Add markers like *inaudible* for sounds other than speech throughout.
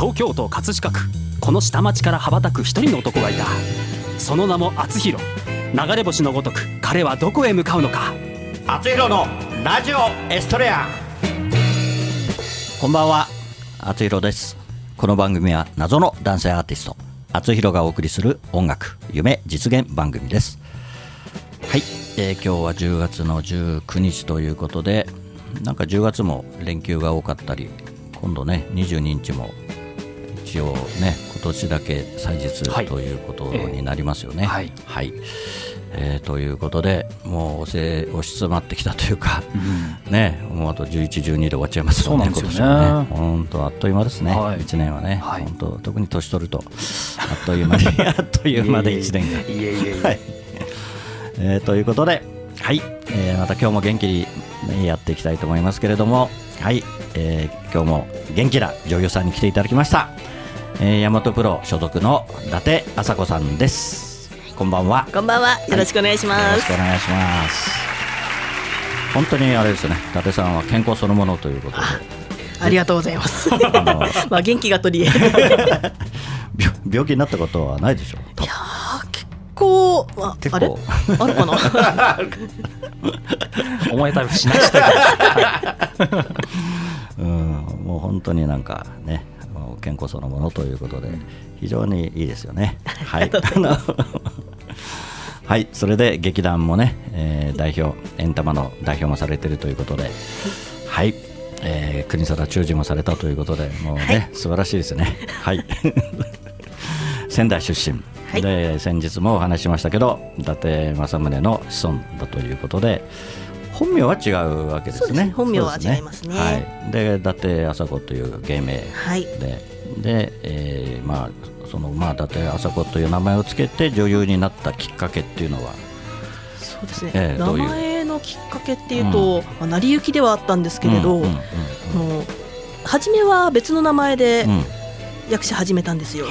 東京都葛飾区。この下町から羽ばたく一人の男がいた。その名も厚弘。流れ星のごとく彼はどこへ向かうのか。厚弘のラジオエストレア。こんばんは。厚弘です。この番組は謎の男性アーティスト厚弘がお送りする音楽夢実現番組です。はい、えー、今日は10月の19日ということでなんか10月も連休が多かったり今度ね22日も一応ね今年だけ祭日ということになりますよね。はい、はい、えー、ということでもう押せ押し詰まってきたというか、うん、ねもうあと11、12で終わっちゃいますもんね、今年はね。本当あっという間ですね、はい、1年はね、はい、本当特に年取るとあっという間に *laughs* あっという間で1年が。いえいえはい。えー、ということで、はい。えー、また今日も元気に、ね、やっていきたいと思いますけれども、はい、えー、今日も元気な女優さんに来ていただきました。えー、大和プロ所属の伊達麻子さんです。こんばんは。こんばんは。よろしくお願いします、はい、よろしくお願いします。本当にあれですね。伊達さんは健康そのものということで。ありがとうございます。*laughs* まあ元気が取り *laughs* 病気になったことはないでしょう。いや結構あ結構。あれ？あるかな？*laughs* 思えたりしなしたけど、うん、もう本当になんかね健康そのものということで非常にいいですよね。*laughs* はい、*laughs* はい、それで劇団もね、えー、代表エンタマの代表もされているということで、はい、えー、国定忠治もされたということで、もうね、はい、素晴らしいですね。はい。*laughs* 仙台出身、はい、で先日もお話ししましたけど、伊達政宗の子孫だということで。本名は違うわけですね。す本名は違いますね。はい、で伊達麻子という芸名で、はい、で、えー、まあそのまあ伊達麻子という名前をつけて女優になったきっかけっていうのは。そうですね、えー、名前のきっかけっていうと、うん、まあ、成り行きではあったんですけれど、初めは別の名前で役者始めたんですよ。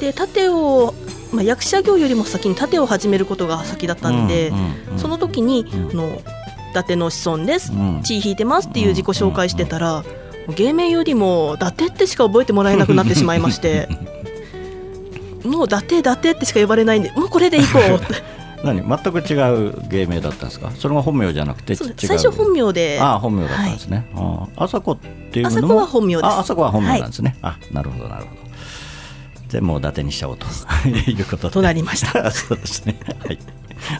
で盾をまあ、役者業よりも先に盾を始めることが先だったんで、その時に、あの伊達の子孫です、血引いてますっていう自己紹介してたら、芸名よりも伊達ってしか覚えてもらえなくなってしまいまして。*laughs* もう伊達伊達ってしか呼ばれないんでもうこれでいこう。*laughs* 何？全く違う芸名だったんですか？それが本名じゃなくて最初本名で。ああ本名だったんですね、はい、あ朝子っていうのも？朝子は本名です。あ朝子は本名なんですね、はい、あなるほどなるほど。でもう伊達にしちゃおうと *laughs* いうこととなりました。そうですね。はい。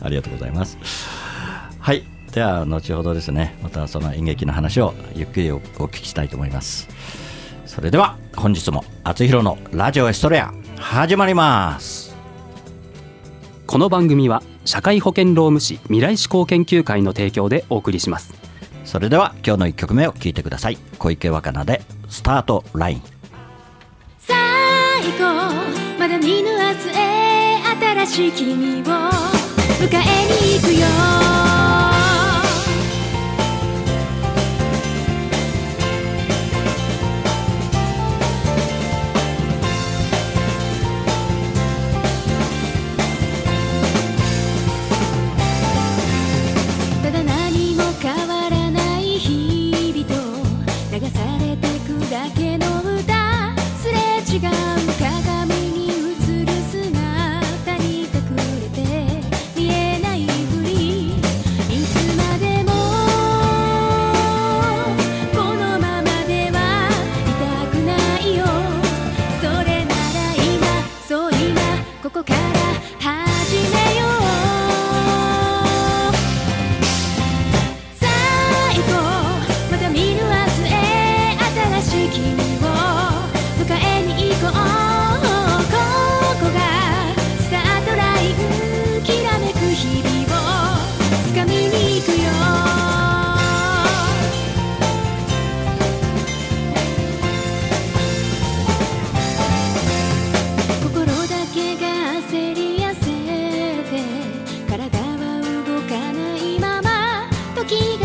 ありがとうございます。はいでは後ほどですねまたその演劇の話をゆっくりお聞きしたいと思います。それでは本日も厚弘のラジオエストレア始まります。この番組は社会保険労務士未来志向研究会の提供でお送りします。それでは今日の1曲目を聴いてください。小池若菜でスタートライン。こうまだ見ぬ明日へ新しい君を迎えに行くよくだけの歌すれ違う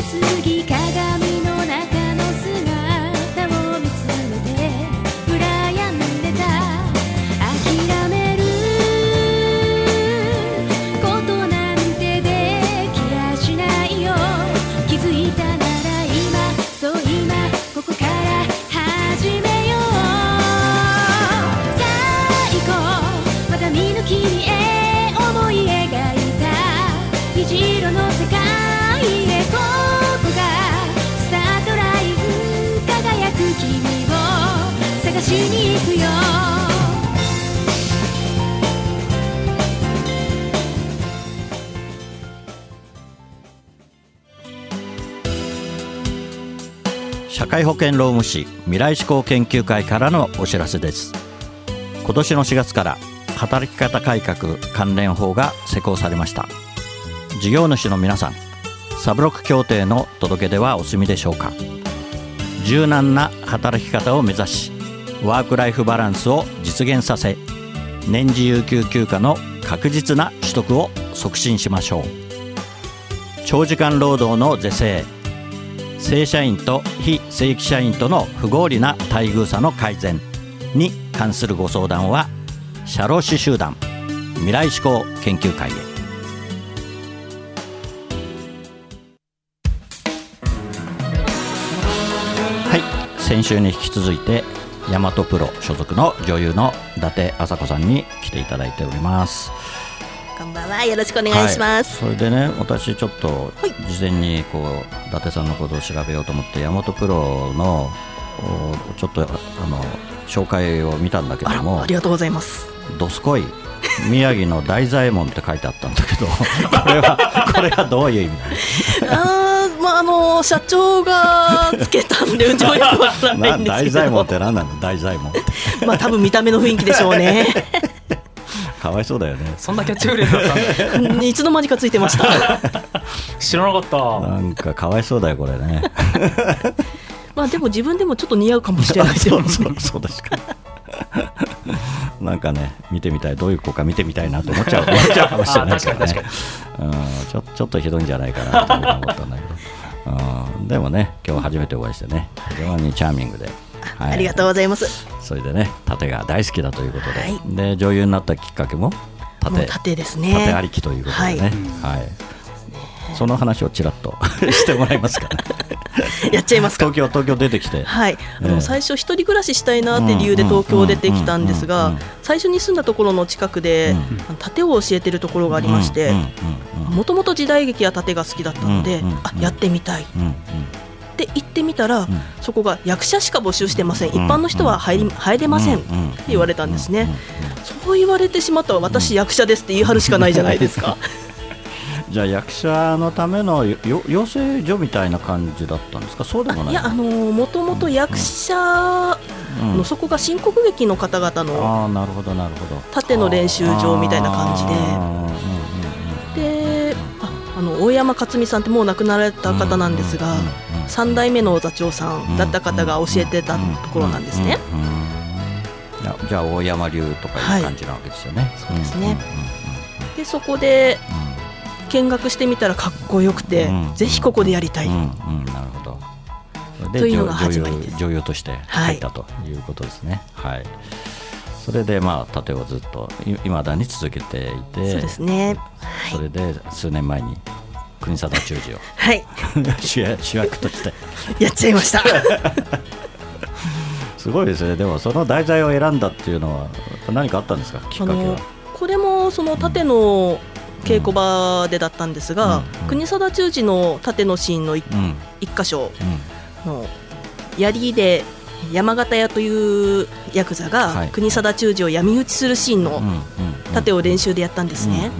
過ぎ鏡会保険労務士未来志向研究会からのお知らせです。今年の4月から働き方改革関連法が施行されました。事業主の皆さんサブロック協定の届け出はお済みでしょうか。柔軟な働き方を目指しワーク・ライフ・バランスを実現させ年次有給休暇の確実な取得を促進しましょう。長時間労働の是正正社員と非正規社員との不合理な待遇差の改善に関するご相談は社労士集団未来志向研究会へ。はい先週に引き続いて大和プロ所属の女優の伊達麻子さんに来ていただいております。こんばんは。よろしくお願いします、はい、それでね私ちょっと事前にこう伊達さんのことを調べようと思って大和プロのちょっとあの紹介を見たんだけどもありがとうございます。どすこい宮城の大左衛門って書いてあったんだけど *laughs* これはこれはどういう意味あまああの社長がつけたんでうちはよくわからないんですけど。*laughs* 大左衛門って何なの？大左衛門まあ多分見た目の雰囲気でしょうねかわいそうだよね。そんなキャッチフレーズだったんいつの間にかついてました。*laughs* 知らなかった。なんかかわいそうだよこれね。*laughs* まあでも自分でもちょっと似合うかもしれないですよ、ね、そうそうですかなんかね見てみたい。どういう子か見てみたいなと思っちゃう *laughs* 思っちゃうかもしれないけどね。うんちょちょっとひどいんじゃないかなと思ったんだけどうんでもね今日初めてお会いしてね非常にチャーミングで。はい、ありがとうございますそれでね盾が大好きだということで。はい、で女優になったきっかけも盾。盾ですね。盾ありきということでね、はい、はい、その話をちらっと *laughs* してもらえますかね *laughs* やっちゃいます東京東京出てきて。はい、あの最初一人暮らししたいなって理由で東京出てきたんですが最初に住んだところの近くで、盾を教えてるところがありましてもともと時代劇や盾が好きだったので、あやってみたい、って行ってみたら、そこが役者しか募集してません、一般の人は入り入れませんって言われたんですね、そう言われてしまったら私役者ですって言い張るしかないじゃないですか。*laughs* じゃあ役者のための養成所みたいな感じだったんですか、そうでもない。いや、あのもともと役者の、そこが新国劇の方々のあなるほどなるほど。縦の練習場みたいな感じで、であの大山克美さんってもう亡くなられた方なんですが、3代目の座長さんだった方が教えてたところなんですね。じゃあ大山流とかいう感じなわけですよね。はい、そうですね。でそこで見学してみたらかっこよくて、うん、ぜひここでやりたい。うんうん、なるほど。というのが始まりです。女優として入ったということですね。はい、はいそれでまあ盾をずっといまだに続けていてそうですね、はい、それで数年前に国定忠治を、はい、主役として。やっちゃいました。*laughs* すごいですね。でもその題材を選んだっていうのは何かあったんですか？きっかけは。これもその盾の稽古場でだったんですが、うん、国定忠治の盾のシーンの一、うん、箇所の槍で山形屋というヤクザが国定忠治を闇討ちするシーンの盾を練習でやったんですね。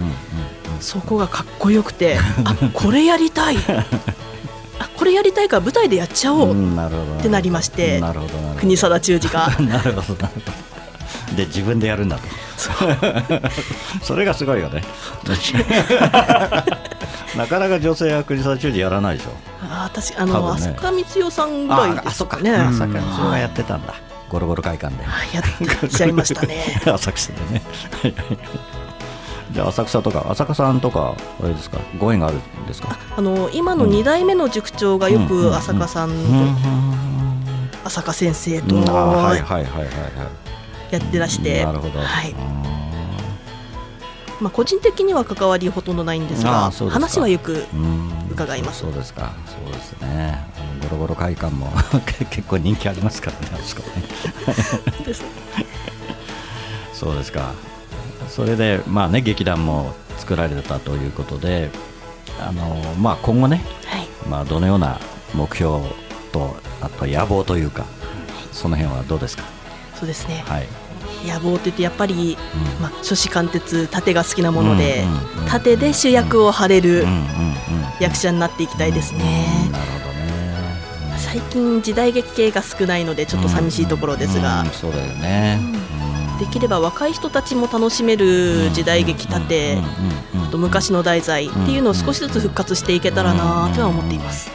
そこがかっこよくてあこれやりたい。あこれやりたいから舞台でやっちゃおう。ってなりまして国定忠治が。なるほど *laughs* で自分でやるんだと。*laughs* それがすごいよね。*laughs* なかなか女性は国定忠治やらないでしょ。あ私あの、ね、浅香光代さんぐらいですか。ね浅香光代がやってたんだ。ゴロゴロ会館で。やってちゃいましたね。浅草でねじゃあ浅草とか浅香さんとかあれですか？ご縁があるんですか？あの今の2代目の塾長がよく浅香さんと浅香先生とやってらしてなるほど、はい。まあ、個人的には関わりほとんどないんですが話はよく伺います。そうですか。そうですね。あのゴロゴロ会館も *laughs* 結構人気ありますからねあそこね。*laughs* そうですかそれでまあね劇団も作られたということであの、まあ、今後ね、はい、まあ、どのような目標とあと野望というかその辺はどうですか？そうですね、はい、野望って言ってやっぱり、うん、まあ、初子貫徹盾が好きなもので、うんうん、盾で主役を張れる役者になっていきたいですね。なるほどね、最近時代劇系が少ないのでちょっと寂しいところですが、そうだよね、できれば若い人たちも楽しめる時代劇盾と昔の題材っていうのを少しずつ復活していけたらなとは思っています。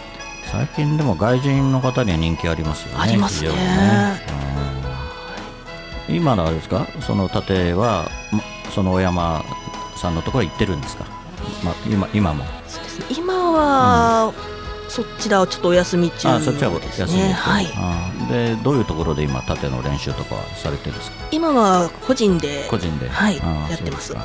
最近でも外人の方には人気ありますよねありますね、今のあれですか？その盾はその小山さんのところ行ってるんですか、まあ、今今も。そうです、ね、今は、うん、そちらはちょっとお休み中ですね。あそっちはお休みはい、でどういうところで今盾の練習とかされてるんですか？今は個人で個人で、はい、やってます。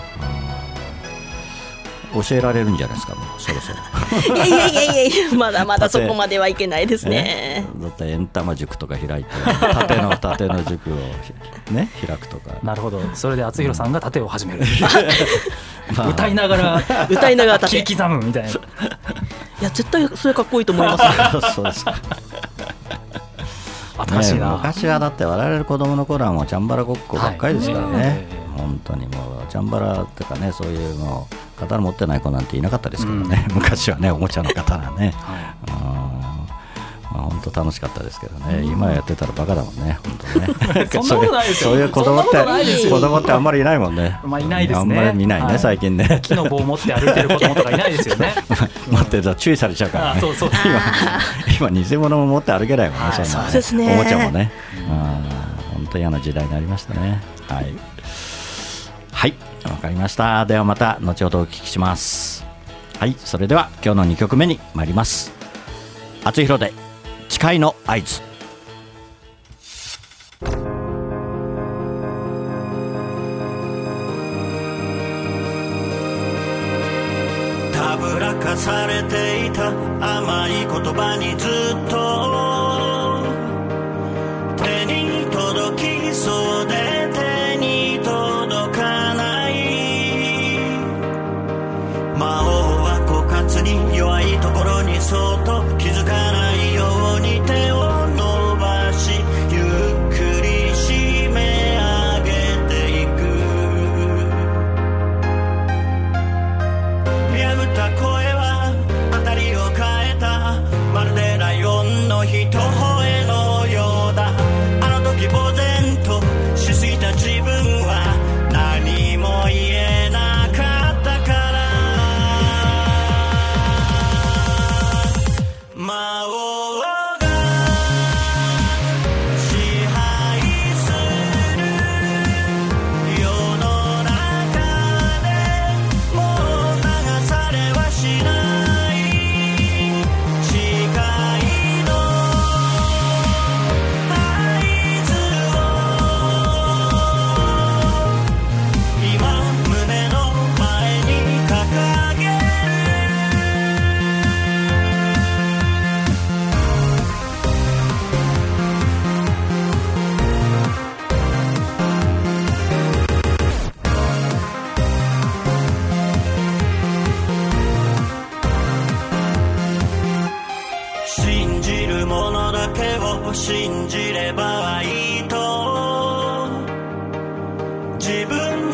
教えられるんじゃないですか、もうそろそろ。*laughs* いやいやいやいや、まだまだそこまではいけないですね。だってエンタマ塾とか開いて、縦の縦の塾をね開くとか。なるほど、それで厚弘さんが縦を始める。*laughs* 歌いながら *laughs* 歌いながら縦刻むみたいな。いや絶対それかっこいいと思います。*laughs* そうですか。*laughs* 新しいな、昔はだって我々子供の頃はもうチャンバラごっこばっかりですからね、はい、本当にもうチャンバラっていうかねそういうの刀持ってない子なんていなかったですからね、うん、*laughs* 昔はねおもちゃの刀ね、本当楽しかったですけどね、うん、今やってたらバカだもんね、本当ね。*laughs* そんなことないですよ。そういう子供って、子供ってあんまりいないもんね。まあいないですね。あんまり見ないね、最近ね。木の棒を持って歩いてる子供とかいないですよね。*laughs* 待ってた注意されちゃうからね。そうそう *laughs* 今、今偽物も持って歩けないもんね、そんな、ね。おもちゃもね。本当嫌な時代になりましたね。はい。はい、わかりました。ではまた後ほどお聞きします。はい、それでは今日の2曲目に参ります。厚弘で会の合図。たぶらかされていた甘い言葉にずっと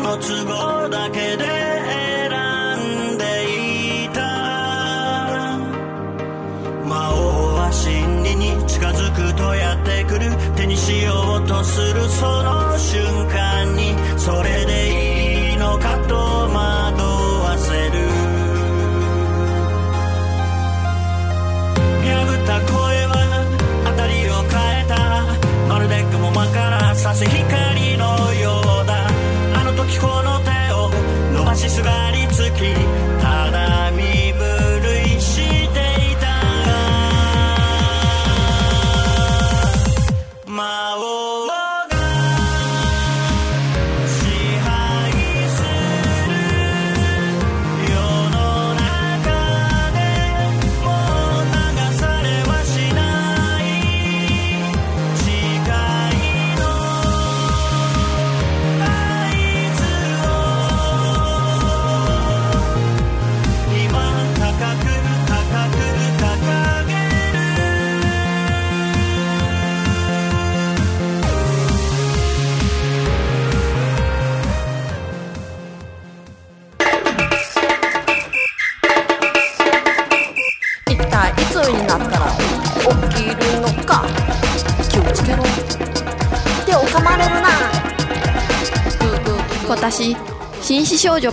の都合だけで選んでいた。魔王は真理に近づくとやってくる手にしようとするその瞬間にそれでいいのかと惑わせる。破った声は辺りを変えた。まるで雲間から差す光のよう伸ばし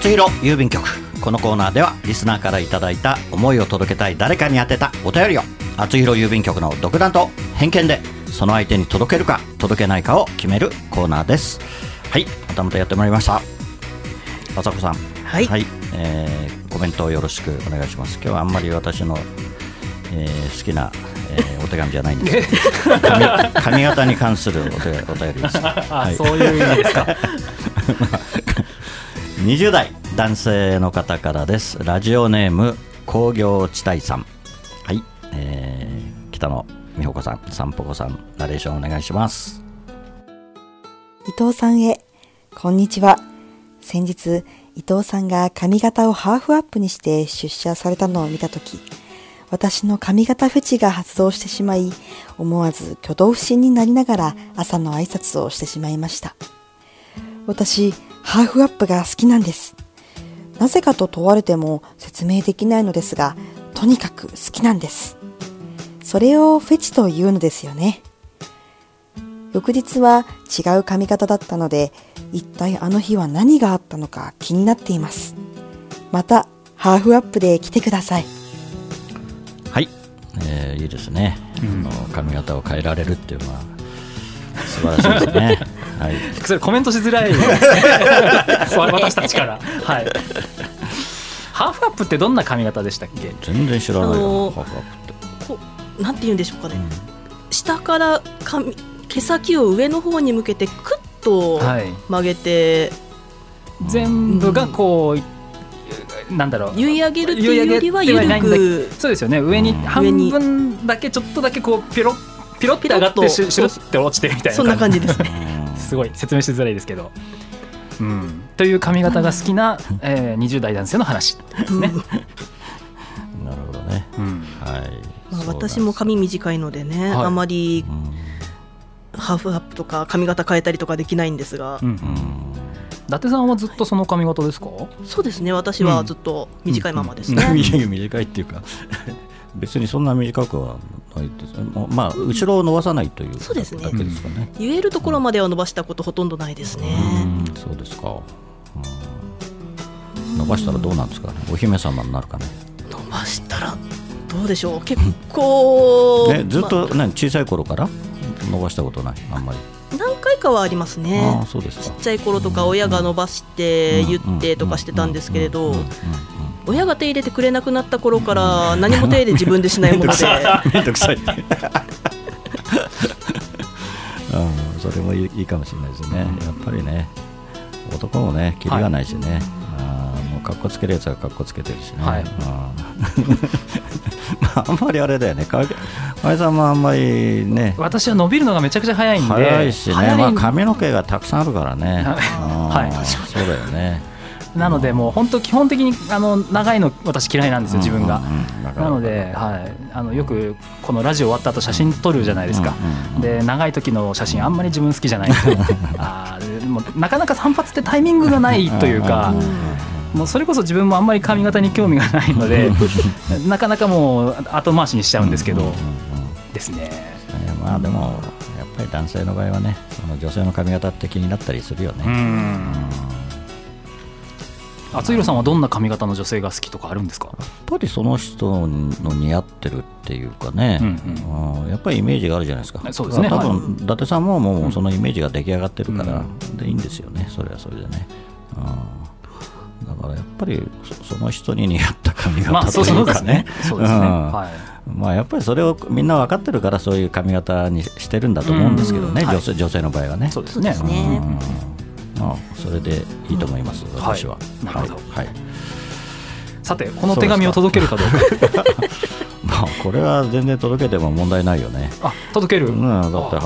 厚弘郵便局。このコーナーではリスナーからいただいた思いを届けたい誰かに宛てたお便りを厚弘郵便局の独断と偏見でその相手に届けるか届けないかを決めるコーナーです。はいまたまたやってまいりました。朝子さん。はい、はい、えー、コメントをよろしくお願いします。今日はあんまり私の、えー、好きな、えー、お手紙じゃないんです。*laughs* 髪髪型に関するお手お便りです、*laughs* はい、そういう意味ですか *laughs* 20代男性の方からです。ラジオネーム工業地帯さん。はい、えー、北野美穂子さん散歩子さんナレーションお願いします。伊藤さんへ。こんにちは。先日伊藤さんが髪型をハーフアップにして出社されたのを見たとき私の髪型フェチが発動してしまい思わず挙動不審になりながら朝の挨拶をしてしまいました。私ハーフアップが好きなんですなぜかと問われても説明できないのですが、とにかく好きなんです。それをフェチというのですよね。翌日は違う髪型だったので、一体あの日は何があったのか気になっています。また、ハーフアップで来てください。はい、えー、いいですね、うん、あの髪型を変えられるっていうのは素晴らしいですね。はい、それコメントしづらい *laughs* 私たちから。はい。ハーフアップってどんな髪型でしたっけ？全然知らないハーフアップって。こうなんて言うんでしょうかね。うん、下から髪毛先を上の方に向けてクッと曲げて、はい、全部がこう。なんだろう結い上げるっていうよりは緩くそうですよね上に半分だけちょっとだけこうピロピロッて上がってシュッて落ちてみたいなそんな感じですね *laughs* すごい説明しづらいですけど。うん、という髪型が好きな、えー、20代男性の話ですね。なるほどね。うん、はい。まあ私も髪短いのでね、はい、あまり、ハーフアップとか髪型変えたりとかできないんですが。うん、伊達さんはずっとその髪型ですか？そうですね。私はずっと短いままですね。うんうん、短いっていうか別にそんな短くはないです。ね、まあ、後ろを伸ばさないというそうですね。だけですかね、言えるところまでは伸ばしたことほとんどないですね。うそうですか、伸ばしたらどうなんですかね、お姫様になるかね。伸ばしたらどうでしょう、*laughs* 結構、ね、ずっと、ね、小さい頃から？伸ばしたことない、あんまり。何回かはありますね。あそうですちっちゃい頃とか親が伸ばして言ってとかしてたんですけれど親が手入れてくれなくなった頃から何も手入れ自分でしないもので。めんどくさいうん、それもいいかもしれないですね、やっぱりね男もねキリがないしね、はい、あもうかっこつけるやつはかっこつけてるしね、はい、*laughs* まあ、あんまりあれだよね。河合さんもあんまりね。私は伸びるのがめちゃくちゃ早いんで。早いしね、まあ、髪の毛がたくさんあるからね、はい、そうだよねなので、もう本当、基本的にあの長いの、私、嫌いなんですよ、自分が。なので、はい、あのよくこのラジオ終わった後写真撮るじゃないですか、で長い時の写真、あんまり自分好きじゃないあでもなかなか散髪ってタイミングがないというか。もうそれこそ自分もあんまり髪型に興味がないのでなかなかもう後回しにしちゃうんですけど、ですね。まあでもやっぱり男性の場合はねその女性の髪型って気になったりするよね。厚弘さんはどんな髪型の女性が好きとかあるんですか？やっぱりその人の似合ってるっていうかね、うんうん、やっぱりイメージがあるじゃないですか。そうですね。多分、伊達さんももうそのイメージが出来上がってるから、でいいんですよね。それはそれでね、うん、だからやっぱりその人に似合った髪型というかね、そうですね、はい。まあ、やっぱりそれをみんな分かってるからそういう髪型にしてるんだと思うんですけどね、女性女性の場合はね。そうですね、まあ、それでいいと思います、私は。はい、はい、さてこの手紙を届けるかどうか *laughs* まあこれは全然届けても問題ないよね。あ届ける、うん、だって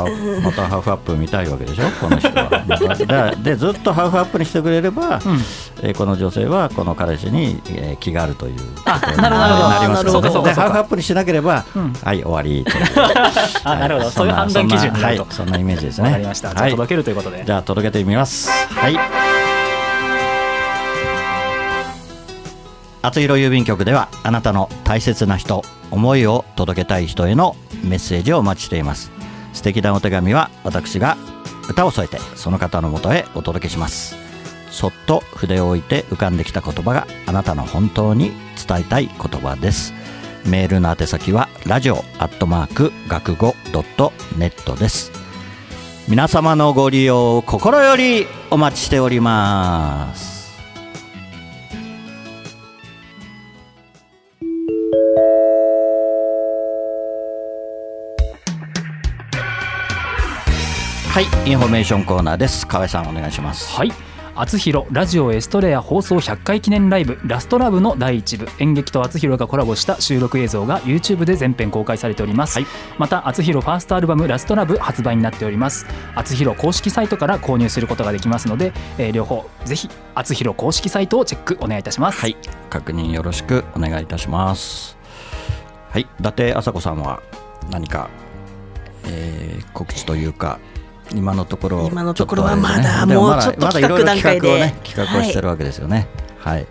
またハーフアップ見たいわけでしょ、この人は。*laughs* でずっとハーフアップにしてくれれば、うん、えー、この女性はこの彼氏に、えー、気があるという。あなるほどなりますでハーフアップにしなければ、うん、はい終わり *laughs* あなるほどそういう判断基準になると、はい、そんなイメージですね。わかりました。じゃあ届けるということで。じゃあ届けてみます。はい。厚弘郵便局ではあなたの大切な人思いを届けたい人へのメッセージをお待ちしています。素敵なお手紙は私が歌を添えてその方のもとへお届けします。そっと筆を置いて浮かんできた言葉があなたの本当に伝えたい言葉です。メールの宛先はラジオアットマーク学語ドットネットです。皆様のご利用を心よりお待ちしております。はいインフォメーションコーナーです。河合さんお願いします。はい。厚弘ラジオエストレア放送100回記念ライブラストラブの第1部。演劇と厚弘がコラボした収録映像が YouTube で全編公開されております、はい、また厚弘ファーストアルバムラストラブ発売になっております。厚弘公式サイトから購入することができますので、えー、両方ぜひ厚弘公式サイトをチェックお願いいたします。はい。確認よろしくお願いいたします。はい。伊達麻子さんは何か、えー、告知というか今のところ今のところはまだもうちょっと企画段階で、ね、企画をしてるわけですよね。はい、はい、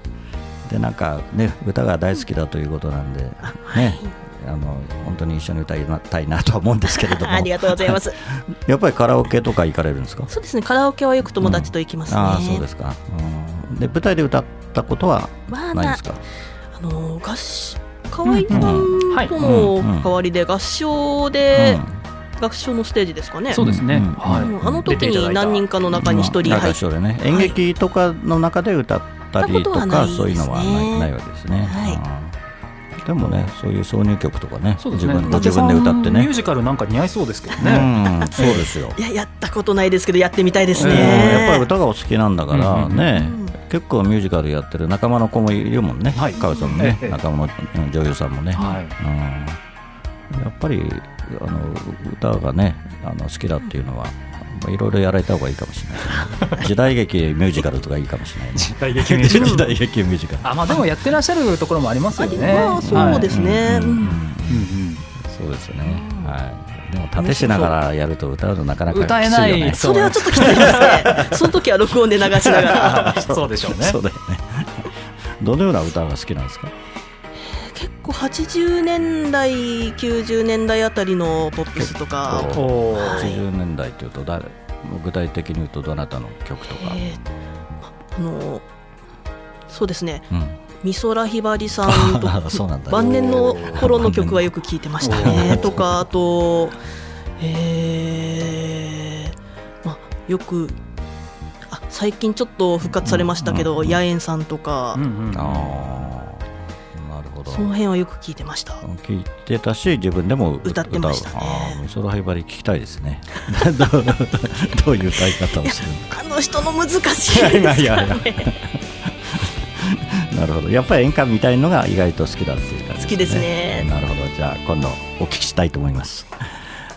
でなんかね歌が大好きだということなんで、ね、あの本当に一緒に歌いたいなと思うんですけれども。*laughs* ありがとうございます。*laughs* やっぱりカラオケとか行かれるんですか？そうですねカラオケはよく友達と行きますね、うん、あそうですか、うん、で舞台で歌ったことはないですか、あの合河合さんとの代わりで合唱で、うん学唱のステージですかね。そうですね。はい。あの時に何人かの中に一人入って、ね、演劇とかの中で歌ったりとか、そういうのはないないわけですね。はい。でもね、そういう挿入曲とかね、自分自分で歌ってね。ミュージカルなんか似合いそうですけどね。そうですよ。*laughs* いや、やったことないですけど、やってみたいですね。やっぱり歌がお好きなんだからね。結構ミュージカルやってる仲間の子もいるもんね。はい。川さんもね、仲間の女優さんもね。はい。やっぱりあの歌がねあの好きだっていうのは。いろいろやられた方がいいかもしれない、ね、*laughs* 時代劇ミュージカルとかいいかもしれない、ね、時代劇ミュージカル。時代劇ミュージカル。あまあでもやってらっしゃるところもありますよね。まあそうですね。そうですよねはい。でも立てしながらやると歌うのなかなか、歌えない。それはちょっときついですね。*laughs* その時は録音で流しながら。*laughs* そうでしょうね。そうだよね。どのような歌が好きなんですか？結構80年代90年代あたりのポップスとか。80年代というと誰具体的に言うとどなたの曲とか、えー、あのそうですね、うん。美空ひばりさんと *laughs* 晩年の頃の曲はよく聴いてましたね。とかあと、えーまあ、よくあ最近ちょっと復活されましたけど、うん。うん、野猿さんとか、うんうん、その辺はよく聞いてました。聞いてたし自分でも歌ってましたね。美空ひばり聞きたいですね。*laughs* *laughs* どういう歌い方をするあの人の難しいですね。いやいや *laughs* なるほど。やっぱり演歌みたいのが意外と好きだっていう感じ、ね、好きですね。なるほど。じゃあ今度お聞きしたいと思います。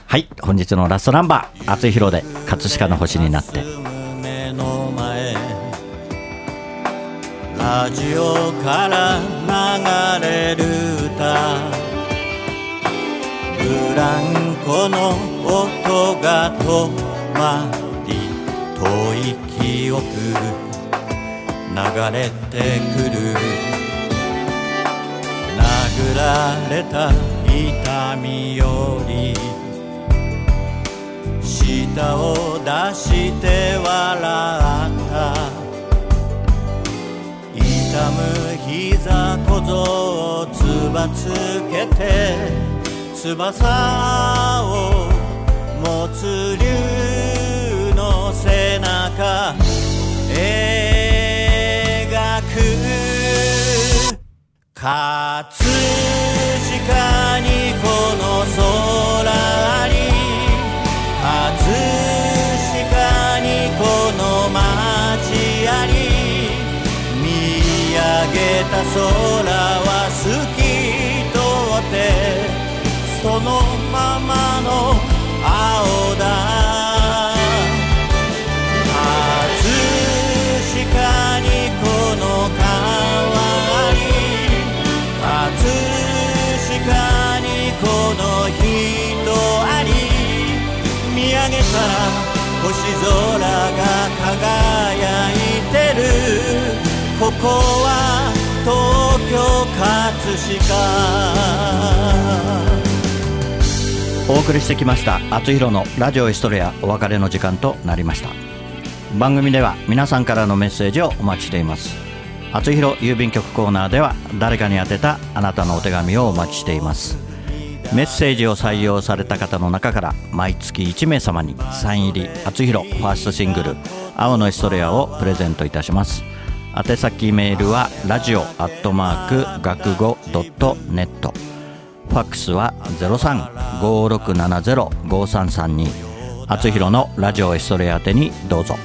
はい。本日のラストナンバー「厚弘で葛飾の星になって」ラジオから流れる歌。ブランコの音が止まり遠い記憶流れてくる。殴られた痛みより舌を出して笑膝小僧つばつけて翼を持つ竜の背中描く。葛飾にこの空た空は透き通ってそのままの青だ。葛飾にこの川あり葛飾にこの人あり見上げたら星空が輝いてる。ここは東京葛飾。お送りしてきました「あつひろのラジオエストレア」お別れの時間となりました。番組では皆さんからのメッセージをお待ちしています。あつひろ郵便局コーナーでは誰かに宛てたあなたのお手紙をお待ちしています。メッセージを採用された方の中から毎月1名様にサイン入りあつひろファーストシングル「青のエストレア」をプレゼントいたします。宛先メールはラジオアットマーク学語ドットネット。ファックスは0356705332あつひろのラジオエストレア宛てにどうぞ。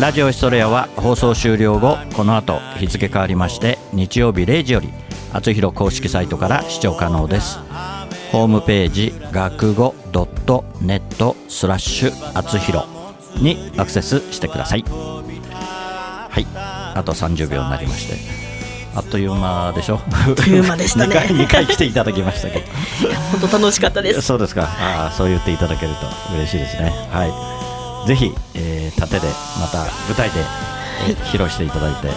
ラジオエストレアは放送終了後この後日付変わりまして日曜日0時よりあつひろ公式サイトから視聴可能です。ホームページ学語ドットネットスラッシュあつひろにアクセスしてください。はい。あと30秒になりまして。あっという間でしょ？あっという間でしたね。*laughs* 2回 ,2 回来ていただきましたけど。本当楽しかったです。そうですか。ああそう言っていただけると嬉しいですね。はい。ぜひ、えー、盾でまた舞台で、えー披露していただいて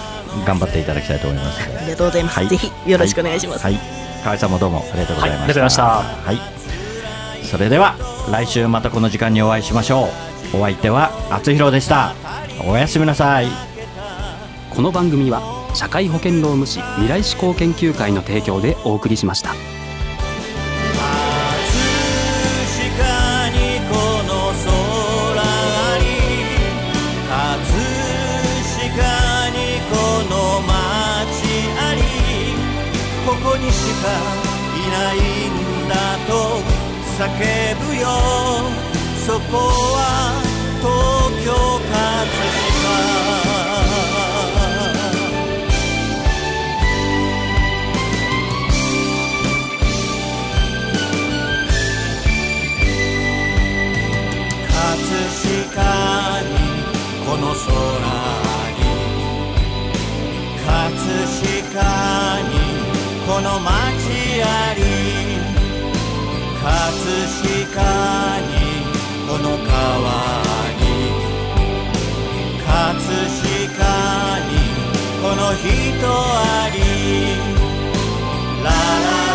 頑張っていただきたいと思います。ありがとうございます、はい。ぜひよろしくお願いします、はい、はい。河合さんもどうもありがとうございました、はいありがとうございました。はい。それでは来週またこの時間にお会いしましょう。お相手はあつひろでした。おやすみなさいこの番組は社会保険労務士未来志向研究会の提供でお送りしました。ここにしかいないんだと叫ぶよ。そこは東京葛飾。の空に葛飾にこの街あり。葛飾にこの川に。葛飾にこの人あり。ラララララ